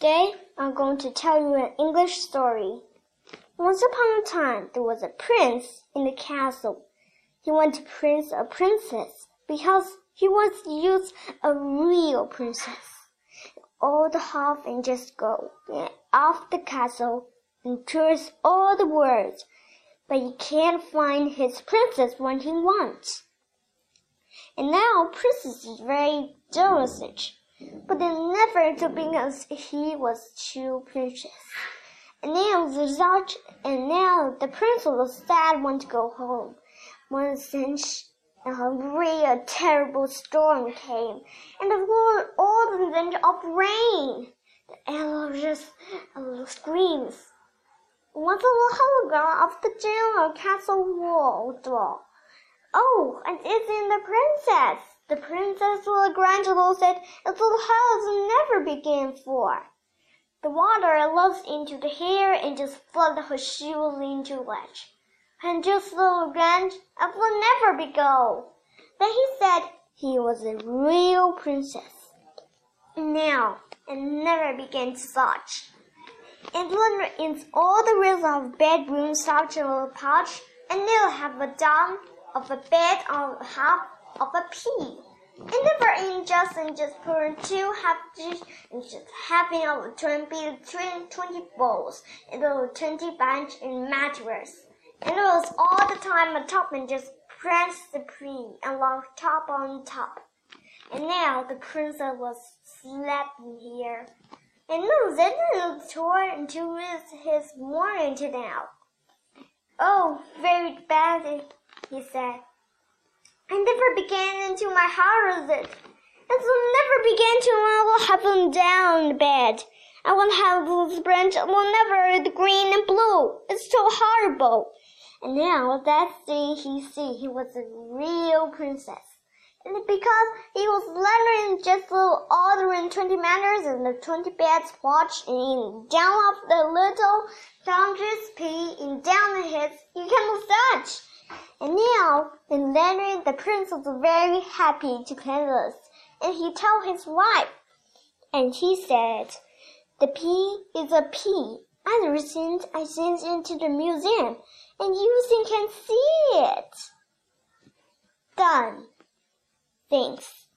Today I'm going to tell you an English story. Once upon a time there was a prince in the castle. He wanted to prince a princess because he wants to use a real princess. All the half and just go off the castle and tours all the world, but he can't find his princess when he wants. And now princess is very jealous but they never to because he was too precious. And now the Zach, and now the prince was sad want to go home. One cinch a real terrible storm came, and the Lord all the danger of rain. The arrow just uh, screams. What's the hologram of the general castle wall door? Oh, and it's in the princess. The princess Grangelo said its little house never began for. The water looks into the hair and just flooded her shoes into ledge. And just little Grange, it will never be go. Then he said he was a real princess. Now, and never began to such. And when in all the rooms of bedroom such a little pouch, and they'll have a down of a bed on half of a pea. And never in just and just put in two half dish and just having twenty twenty bowls and a twenty bench and mattress. And it was all the time a top and just press the pea and log top on top. And now the princess was sleeping here. And no, then it tore into his, his morning to now. Oh, very bad, he said. I never began into my heart it. And never began to I will have them down the bed. I will have those branch will never the green and blue. It's so horrible. And now that day he see he was a real princess. And because he was learning just little order in twenty manners and the twenty beds watch and down off the little foundry's pea and down the heads, you can such. And now, Leonard the prince was very happy to Kansas, and he told his wife, and he said, "The pea is a pea. I recent I sent into the museum, and you can see it." Done. Thanks.